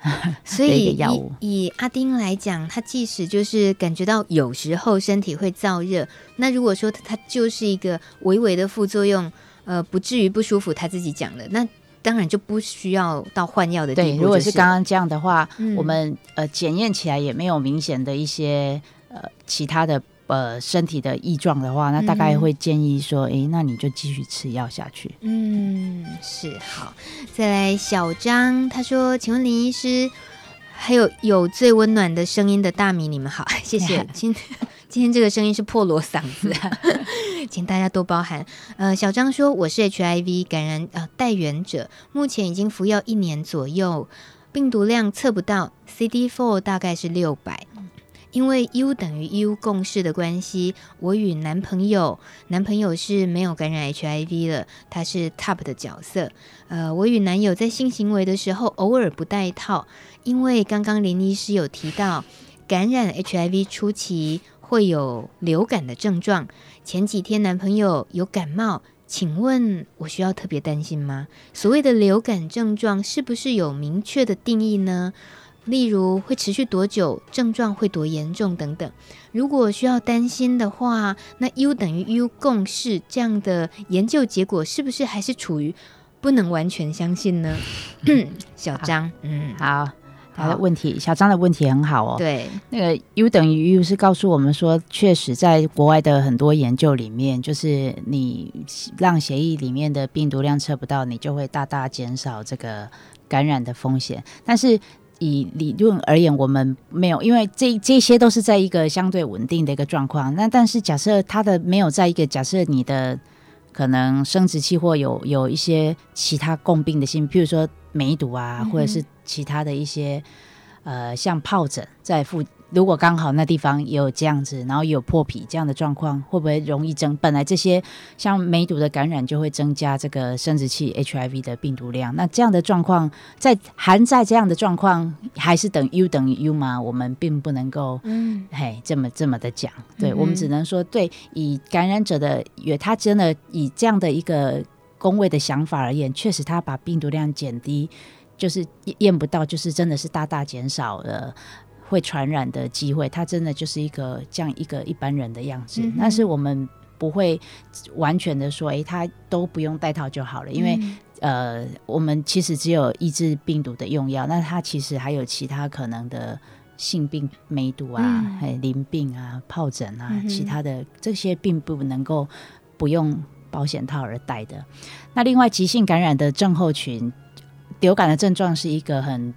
嗯、所以。以阿丁来讲，他即使就是感觉到有时候身体会燥热，那如果说他就是一个微微的副作用，呃，不至于不舒服，他自己讲的，那当然就不需要到换药的地步。对，如果是刚刚这样的话，嗯、我们呃检验起来也没有明显的一些呃其他的呃身体的异状的话，那大概会建议说，哎、嗯，那你就继续吃药下去。嗯，是好。再来，小张他说，请问林医师，还有有最温暖的声音的大米，你们好，谢谢。今今天这个声音是破锣嗓子。请大家多包涵。呃，小张说，我是 HIV 感染呃带原者，目前已经服药一年左右，病毒量测不到，CD4 大概是六百。因为 U 等于 U 共识的关系，我与男朋友，男朋友是没有感染 HIV 的，他是 TOP 的角色。呃，我与男友在性行为的时候偶尔不戴套，因为刚刚林医师有提到，感染 HIV 初期会有流感的症状。前几天男朋友有感冒，请问我需要特别担心吗？所谓的流感症状是不是有明确的定义呢？例如会持续多久，症状会多严重等等。如果需要担心的话，那 U 等于 U 共识这样的研究结果是不是还是处于不能完全相信呢？小张，嗯，好。他的问题，小张的问题很好哦。对，那个 U 等于 U 是告诉我们说，确实在国外的很多研究里面，就是你让协议里面的病毒量测不到，你就会大大减少这个感染的风险。但是以理论而言，我们没有，因为这这些都是在一个相对稳定的一个状况。那但是假设它的没有在一个假设你的可能生殖器或有有一些其他共病的性，譬如说梅毒啊，嗯、或者是。其他的一些，呃，像疱疹在附，如果刚好那地方也有这样子，然后也有破皮这样的状况，会不会容易增？本来这些像梅毒的感染就会增加这个生殖器 HIV 的病毒量。那这样的状况，在含在这样的状况，还是等 U 等于 U 吗？我们并不能够，嗯，嘿，这么这么的讲。对、嗯、我们只能说，对，以感染者的，也他真的以这样的一个工位的想法而言，确实他把病毒量减低。就是验不到，就是真的是大大减少了会传染的机会。它真的就是一个这样一个一般人的样子。嗯、但是我们不会完全的说，诶、欸，他都不用戴套就好了，因为、嗯、呃，我们其实只有抑制病毒的用药，那它其实还有其他可能的性病、梅毒啊、淋病啊、疱疹啊，嗯、其他的这些并不能够不用保险套而戴的。那另外，急性感染的症候群。流感的症状是一个很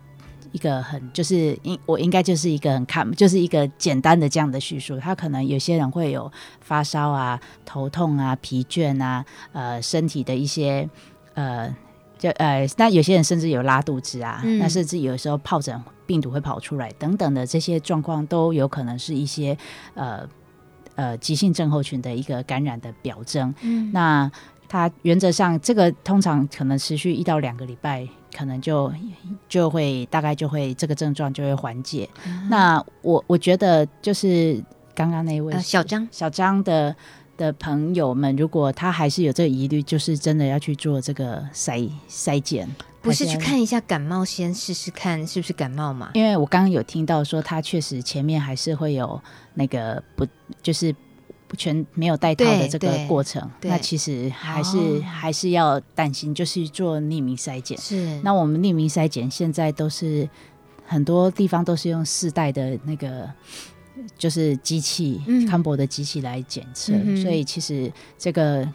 一个很就是应我应该就是一个很看就是一个简单的这样的叙述，他可能有些人会有发烧啊、头痛啊、疲倦啊、呃身体的一些呃就呃那有些人甚至有拉肚子啊，嗯、那甚至有时候疱疹病毒会跑出来等等的这些状况都有可能是一些呃呃急性症候群的一个感染的表征。嗯，那它原则上这个通常可能持续一到两个礼拜。可能就就会大概就会这个症状就会缓解。嗯、那我我觉得就是刚刚那位、呃、小张小张的的朋友们，如果他还是有这个疑虑，就是真的要去做这个筛筛检，不是去看一下感冒，先试试看是不是感冒嘛？因为我刚刚有听到说，他确实前面还是会有那个不就是。不全没有戴套的这个过程，那其实还是、哦、还是要担心，就是做匿名筛检。是，那我们匿名筛检现在都是很多地方都是用四代的那个就是机器，嗯、康博的机器来检测，嗯、所以其实这个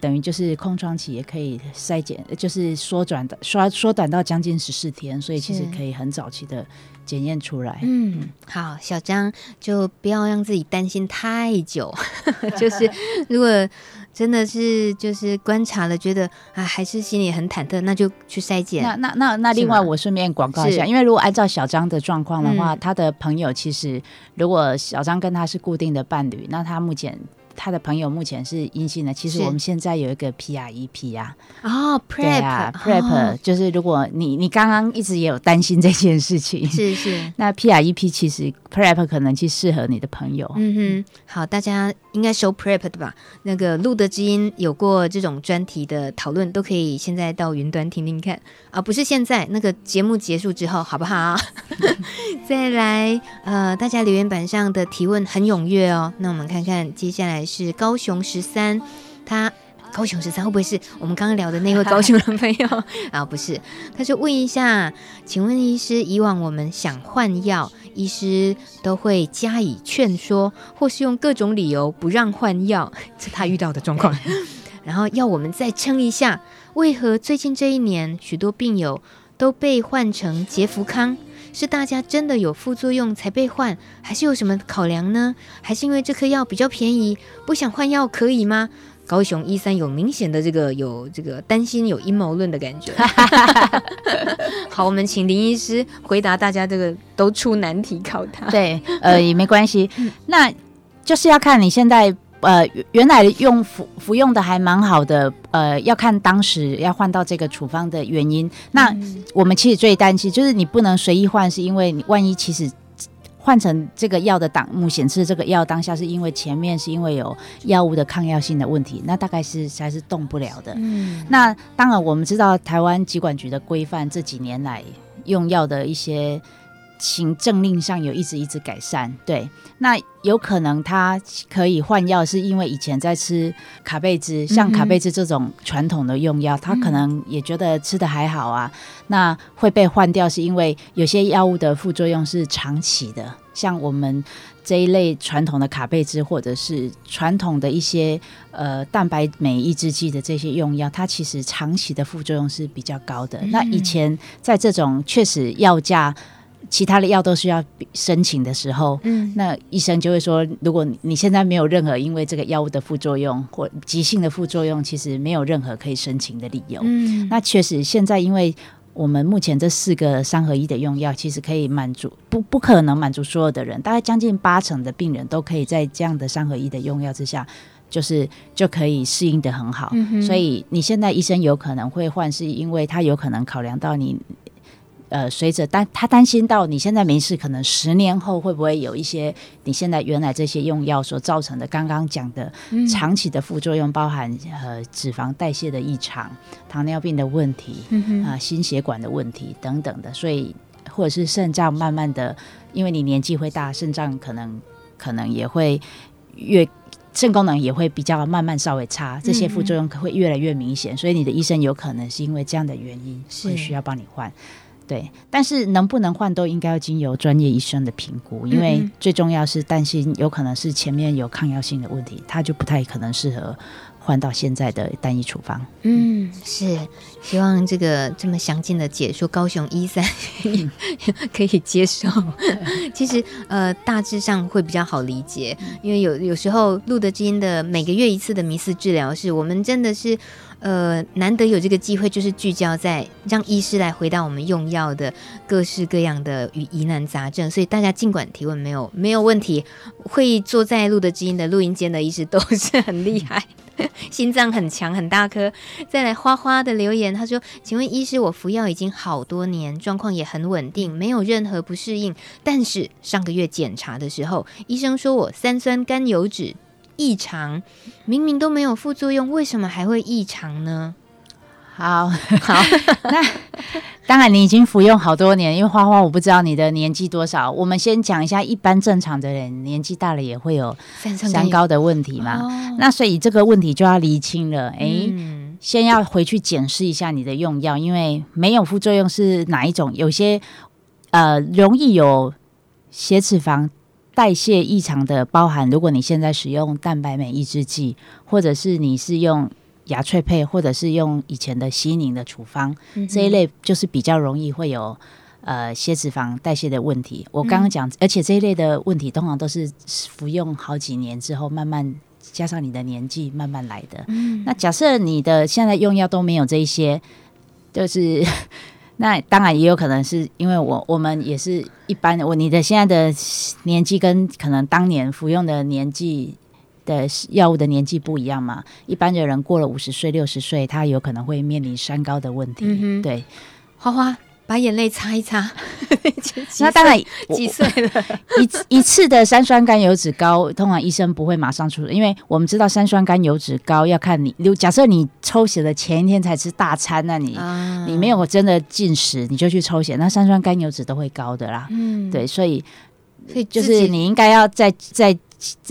等于就是空窗期也可以筛检，就是缩短的缩缩短到将近十四天，所以其实可以很早期的。检验出来，嗯，好，小张就不要让自己担心太久，就是如果真的是就是观察了，觉得啊还是心里很忐忑，那就去筛检。那那那那另外我顺便广告一下，因为如果按照小张的状况的话，嗯、他的朋友其实如果小张跟他是固定的伴侣，那他目前。他的朋友目前是阴性的，其实我们现在有一个 PrEP 啊，哦，PrEP 啊，PrEP 就是如果你你刚刚一直也有担心这件事情，是是，那 PrEP 其实 PrEP 可能去适合你的朋友，嗯哼，好，大家应该收 PrEP 的吧？那个路德知音有过这种专题的讨论，都可以现在到云端听听看。啊，不是现在那个节目结束之后，好不好？再来，呃，大家留言板上的提问很踊跃哦，那我们看看接下来。是高雄十三，他高雄十三会不会是我们刚刚聊的那位高雄的朋友 啊？不是，他说问一下，请问医师，以往我们想换药，医师都会加以劝说，或是用各种理由不让换药，这他遇到的状况。然后要我们再撑一下，为何最近这一年许多病友都被换成杰福康？是大家真的有副作用才被换，还是有什么考量呢？还是因为这颗药比较便宜，不想换药可以吗？高雄一三有明显的这个有这个担心有阴谋论的感觉。好，我们请林医师回答大家这个都出难题考他。对，呃，也没关系，那就是要看你现在。呃，原来用服服用的还蛮好的，呃，要看当时要换到这个处方的原因。那我们其实最担心就是你不能随意换，是因为你万一其实换成这个药的档目显示这个药当下是因为前面是因为有药物的抗药性的问题，那大概是还是动不了的。嗯，那当然我们知道台湾疾管局的规范这几年来用药的一些。行政令上有一直一直改善，对，那有可能他可以换药，是因为以前在吃卡贝兹，像卡贝兹这种传统的用药，他可能也觉得吃的还好啊，那会被换掉，是因为有些药物的副作用是长期的，像我们这一类传统的卡贝兹，或者是传统的一些呃蛋白酶抑制剂的这些用药，它其实长期的副作用是比较高的。那以前在这种确实药价。其他的药都需要申请的时候，嗯，那医生就会说，如果你现在没有任何因为这个药物的副作用或急性的副作用，其实没有任何可以申请的理由。嗯，那确实现在因为我们目前这四个三合一的用药，其实可以满足不不可能满足所有的人，大概将近八成的病人都可以在这样的三合一的用药之下，就是就可以适应的很好。嗯，所以你现在医生有可能会换，是因为他有可能考量到你。呃，随着担他担心到你现在没事，可能十年后会不会有一些你现在原来这些用药所造成的刚刚讲的长期的副作用，包含呃脂肪代谢的异常、糖尿病的问题啊、嗯呃、心血管的问题等等的，所以或者是肾脏慢慢的，因为你年纪会大，肾脏可能可能也会越肾功能也会比较慢慢稍微差，这些副作用会越来越明显，所以你的医生有可能是因为这样的原因，是。需要帮你换。对，但是能不能换都应该要经由专业医生的评估，因为最重要是担心有可能是前面有抗药性的问题，他就不太可能适合换到现在的单一处方。嗯，是，希望这个这么详尽的解说，高雄医三 可以接受。其实呃，大致上会比较好理解，因为有有时候露德基因的每个月一次的迷思治疗，是我们真的是。呃，难得有这个机会，就是聚焦在让医师来回答我们用药的各式各样的与疑难杂症，所以大家尽管提问，没有没有问题。会坐在录的基因的录音间的医师都是很厉害，心脏很强，很大颗。再来花花的留言，他说：“请问医师，我服药已经好多年，状况也很稳定，没有任何不适应。但是上个月检查的时候，医生说我三酸甘油酯。”异常，明明都没有副作用，为什么还会异常呢？好 好，那当然你已经服用好多年，因为花花我不知道你的年纪多少。我们先讲一下，一般正常的人年纪大了也会有三高的问题嘛。哦、那所以这个问题就要厘清了。哎、欸，嗯、先要回去检视一下你的用药，因为没有副作用是哪一种？有些呃容易有血脂肪。代谢异常的包含，如果你现在使用蛋白酶抑制剂，或者是你是用雅翠佩，或者是用以前的西宁的处方，嗯、这一类就是比较容易会有呃血脂肪代谢的问题。我刚刚讲，嗯、而且这一类的问题通常都是服用好几年之后，慢慢加上你的年纪慢慢来的。嗯、那假设你的现在用药都没有这一些，就是。那当然也有可能是因为我我们也是一般的，我你的现在的年纪跟可能当年服用的年纪的药物的年纪不一样嘛。一般的人过了五十岁、六十岁，他有可能会面临三高的问题。嗯、对，花花。把眼泪擦一擦，那当然 几岁了？一 一次的三酸甘油脂高，通常医生不会马上出，因为我们知道三酸甘油脂高要看你，如假设你抽血的前一天才吃大餐，那你、啊、你没有真的进食，你就去抽血，那三酸甘油脂都会高的啦。嗯，对，所以所以就是你应该要再再这、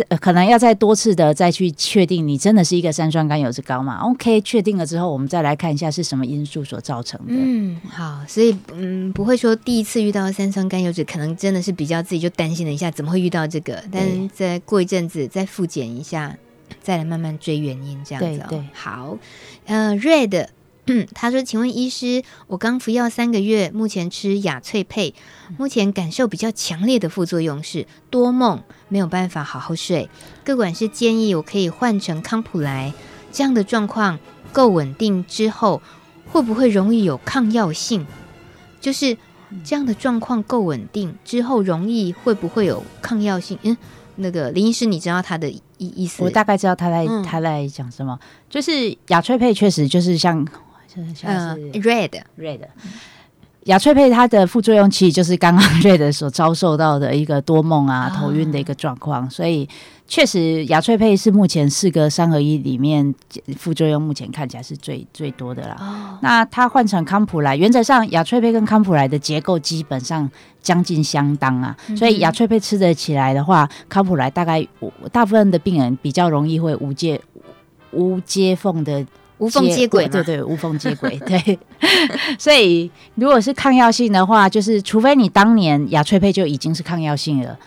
呃、可能要再多次的再去确定你真的是一个三酸甘油脂高吗？OK，确定了之后，我们再来看一下是什么因素所造成的。嗯，好，所以嗯，不会说第一次遇到三酸甘油脂，可能真的是比较自己就担心了一下，怎么会遇到这个？但再过一阵子再复检一下，再来慢慢追原因，这样子、哦。对对，好，呃，Red。嗯，他说：“请问医师，我刚服药三个月，目前吃雅翠佩，目前感受比较强烈的副作用是多梦，没有办法好好睡。各管是建议我可以换成康普莱，这样的状况够稳定之后，会不会容易有抗药性？就是这样的状况够稳定之后，容易会不会有抗药性？嗯，那个林医师，你知道他的意意思？我大概知道他在、嗯、他在讲什么，就是雅翠佩确实就是像。”嗯，red red，雅翠佩它的副作用其实就是刚刚 red 所遭受到的一个多梦啊、头晕的一个状况，所以确实雅翠佩是目前四个三合一里面副作用目前看起来是最最多的啦。那它换成康普莱，原则上雅翠佩跟康普莱的结构基本上将近相当啊，所以雅翠佩吃得起来的话，康普莱大概大部分的病人比较容易会无接无接缝的。无缝接轨，对对，无缝接轨，对。所以，如果是抗药性的话，就是除非你当年雅翠佩就已经是抗药性了，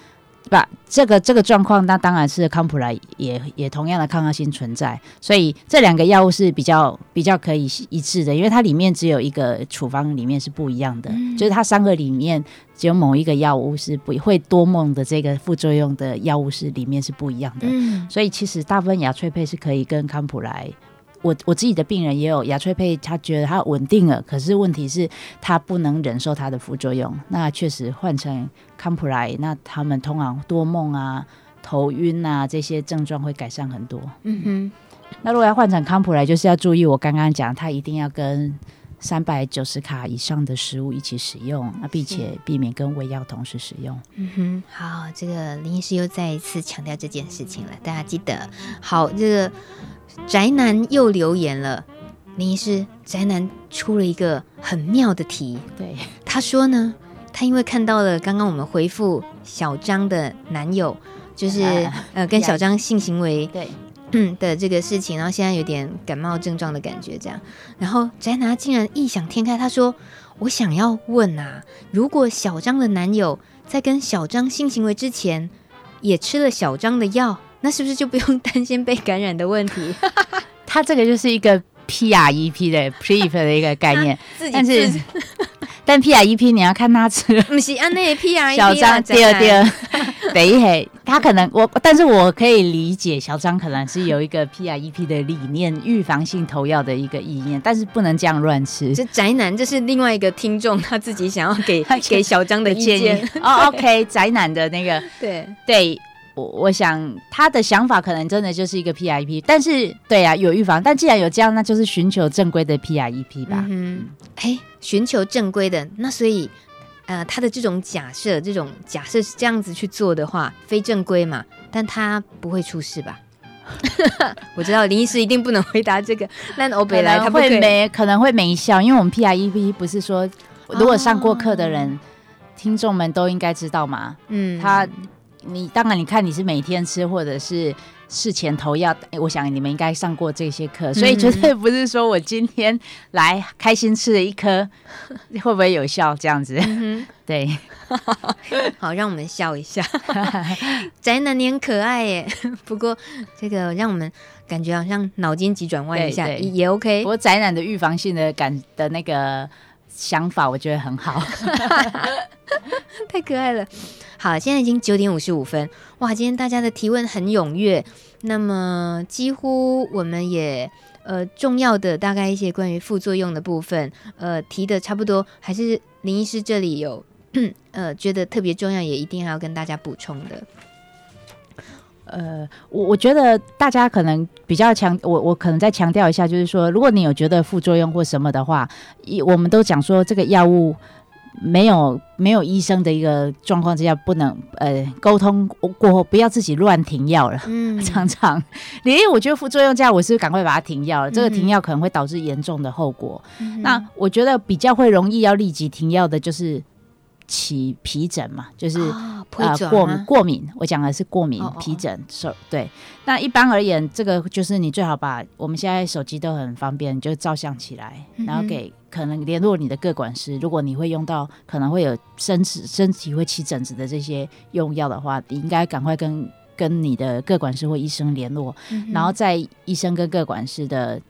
对吧？这个这个状况，那当然是康普莱也也同样的抗药性存在。所以，这两个药物是比较比较可以一致的，因为它里面只有一个处方里面是不一样的，嗯、就是它三个里面只有某一个药物是不会多梦的，这个副作用的药物是里面是不一样的。嗯、所以，其实大部分雅翠佩是可以跟康普莱。我我自己的病人也有牙翠佩，他觉得他稳定了，可是问题是他不能忍受他的副作用。那确实换成康普莱，那他们通常多梦啊、头晕啊这些症状会改善很多。嗯哼。那如果要换成康普莱，就是要注意我刚刚讲，他一定要跟三百九十卡以上的食物一起使用，那并且避免跟胃药同时使用。嗯哼。好，这个林医师又再一次强调这件事情了，大家记得。好，这个。宅男又留言了，林医师，宅男出了一个很妙的题。对，他说呢，他因为看到了刚刚我们回复小张的男友，就是、啊、呃跟小张性行为对嗯的这个事情，然后现在有点感冒症状的感觉，这样，然后宅男竟然异想天开，他说：“我想要问啊，如果小张的男友在跟小张性行为之前，也吃了小张的药。”那是不是就不用担心被感染的问题？他这个就是一个 PREP 的 PrEP 的一个概念，但是 但 PREP 你要看他吃，不是啊，那 PREP 小张第二第二，等一下，他可能我，但是我可以理解小张可能是有一个 PREP 的理念，预防性投药的一个意念，但是不能这样乱吃。这宅男，这是另外一个听众他自己想要给给小张的建议哦。OK，宅男的那个，对对。我我想他的想法可能真的就是一个 PREP，但是对呀、啊，有预防。但既然有这样，那就是寻求正规的 piep 吧。嗯，哎，寻求正规的，那所以呃，他的这种假设，这种假设是这样子去做的话，非正规嘛，但他不会出事吧？我知道林医师一定不能回答这个。那欧北来他不会没可能会没效，因为我们 PIEP 不是说如果上过课的人，哦、听众们都应该知道嘛。嗯，他。你当然，你看你是每天吃，或者是事前投药，我想你们应该上过这些课，所以绝对不是说我今天来开心吃了一颗，会不会有效这样子？嗯、对，好，让我们笑一下。宅男你很可爱耶，不过这个让我们感觉好像脑筋急转弯一下也 OK。不过宅男的预防性的感的那个想法，我觉得很好，太可爱了。好，现在已经九点五十五分，哇！今天大家的提问很踊跃，那么几乎我们也呃重要的大概一些关于副作用的部分，呃提的差不多，还是林医师这里有呃觉得特别重要，也一定要跟大家补充的。呃，我我觉得大家可能比较强，我我可能再强调一下，就是说，如果你有觉得副作用或什么的话，一我们都讲说这个药物。没有没有医生的一个状况之下，不能呃沟通过后，不要自己乱停药了。嗯，常常，因为我觉得副作用这样，我是是赶快把它停药了。嗯、这个停药可能会导致严重的后果。嗯、那我觉得比较会容易要立即停药的，就是起皮疹嘛，就是、哦、呃过敏过敏。我讲的是过敏皮疹，手对。那一般而言，这个就是你最好把我们现在手机都很方便，就照相起来，然后给可能联络你的各管师。如果你会用到可能会有身体身体会起疹子的这些用药的话，你应该赶快跟跟你的各管师或医生联络，然后在医生跟各管师的。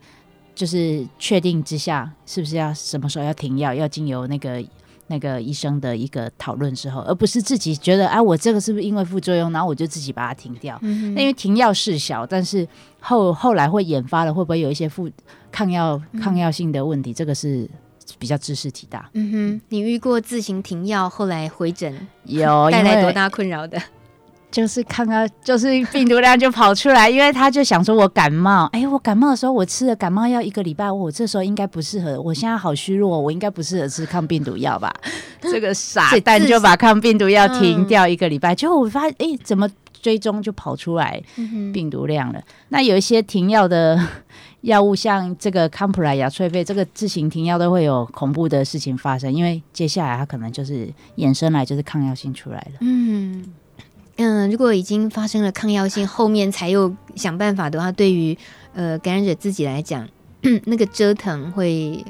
就是确定之下，是不是要什么时候要停药，要经由那个那个医生的一个讨论之后，而不是自己觉得，哎、啊，我这个是不是因为副作用，然后我就自己把它停掉。嗯、那因为停药事小，但是后后来会引发了会不会有一些副抗药抗药性的问题，嗯、这个是比较知识体大。嗯哼，你遇过自行停药后来回诊有带来多大困扰的？就是看到，就是病毒量就跑出来，因为他就想说，我感冒，哎、欸，我感冒的时候，我吃了感冒药一个礼拜，我这时候应该不适合，我现在好虚弱，我应该不适合吃抗病毒药吧？这个 傻蛋就把抗病毒药停掉一个礼拜，结果我发现，哎、欸，怎么追踪就跑出来病毒量了？那有一些停药的药物，像这个康普莱、雅翠贝，这个自行停药都会有恐怖的事情发生，因为接下来它可能就是衍生来就是抗药性出来了。嗯。嗯，如果已经发生了抗药性，后面才又想办法的话，对于呃感染者自己来讲，那个折腾会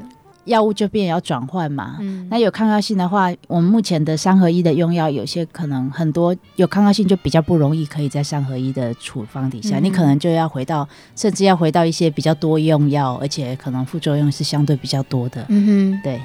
药物就变要转换嘛。嗯，那有抗药性的话，我们目前的三合一的用药，有些可能很多有抗药性就比较不容易可以在三合一的处方底下，嗯、你可能就要回到，甚至要回到一些比较多用药，而且可能副作用是相对比较多的。嗯哼，对。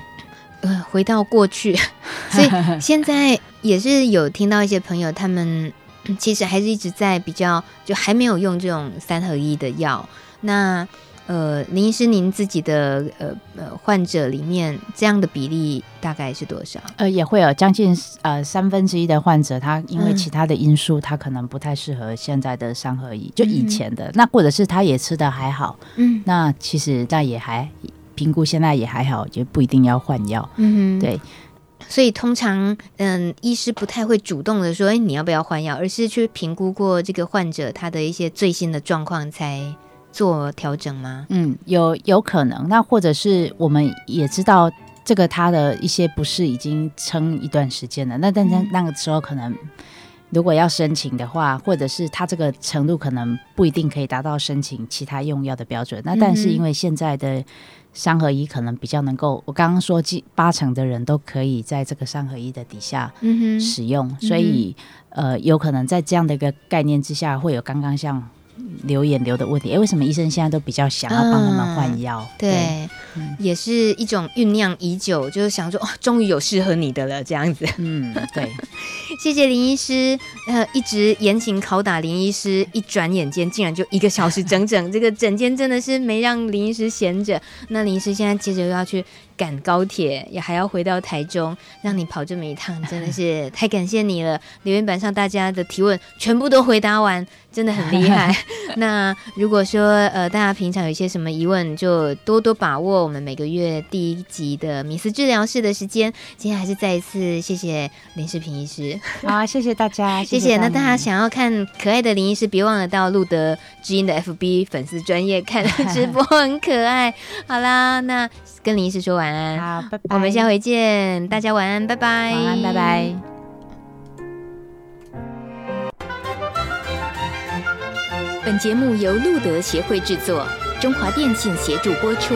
呃，回到过去，所以现在也是有听到一些朋友，他们其实还是一直在比较，就还没有用这种三合一的药。那呃，林医师，您自己的呃呃患者里面，这样的比例大概是多少？呃，也会有将近呃三分之一的患者，他因为其他的因素，嗯、他可能不太适合现在的三合一，就以前的、嗯、那，或者是他也吃的还好，嗯，那其实那也还。评估现在也还好，就不一定要换药。嗯哼，对，所以通常，嗯，医师不太会主动的说，哎，你要不要换药，而是去评估过这个患者他的一些最新的状况才做调整吗？嗯，有有可能。那或者是我们也知道，这个他的一些不适已经撑一段时间了。那但是那个时候可能。如果要申请的话，或者是他这个程度可能不一定可以达到申请其他用药的标准。那但是因为现在的三合一可能比较能够，我刚刚说八成的人都可以在这个三合一的底下使用，嗯、所以呃有可能在这样的一个概念之下，会有刚刚像。留言留的问题，哎、欸，为什么医生现在都比较想要帮他们换药？嗯、对，对嗯、也是一种酝酿已久，就是想说，哦，终于有适合你的了，这样子。嗯，对。谢谢林医师，呃，一直严刑拷打林医师，一转眼间竟然就一个小时整整，这个整间真的是没让林医师闲着。那林医师现在接着又要去。赶高铁也还要回到台中，让你跑这么一趟，真的是 太感谢你了。留言板上大家的提问全部都回答完，真的很厉害。那如果说呃大家平常有一些什么疑问，就多多把握我们每个月第一集的米斯治疗室的时间。今天还是再一次谢谢林世平医师，好，谢谢大家，谢谢。谢谢，那大家想要看可爱的林医师，别忘了到路德知音的 FB 粉丝专业看直播，很可爱。好啦，那。跟林医师说晚安，好，拜拜。我们下回见，大家晚安，拜拜。晚安，拜拜。本节目由路德协会制作，中华电信协助播出。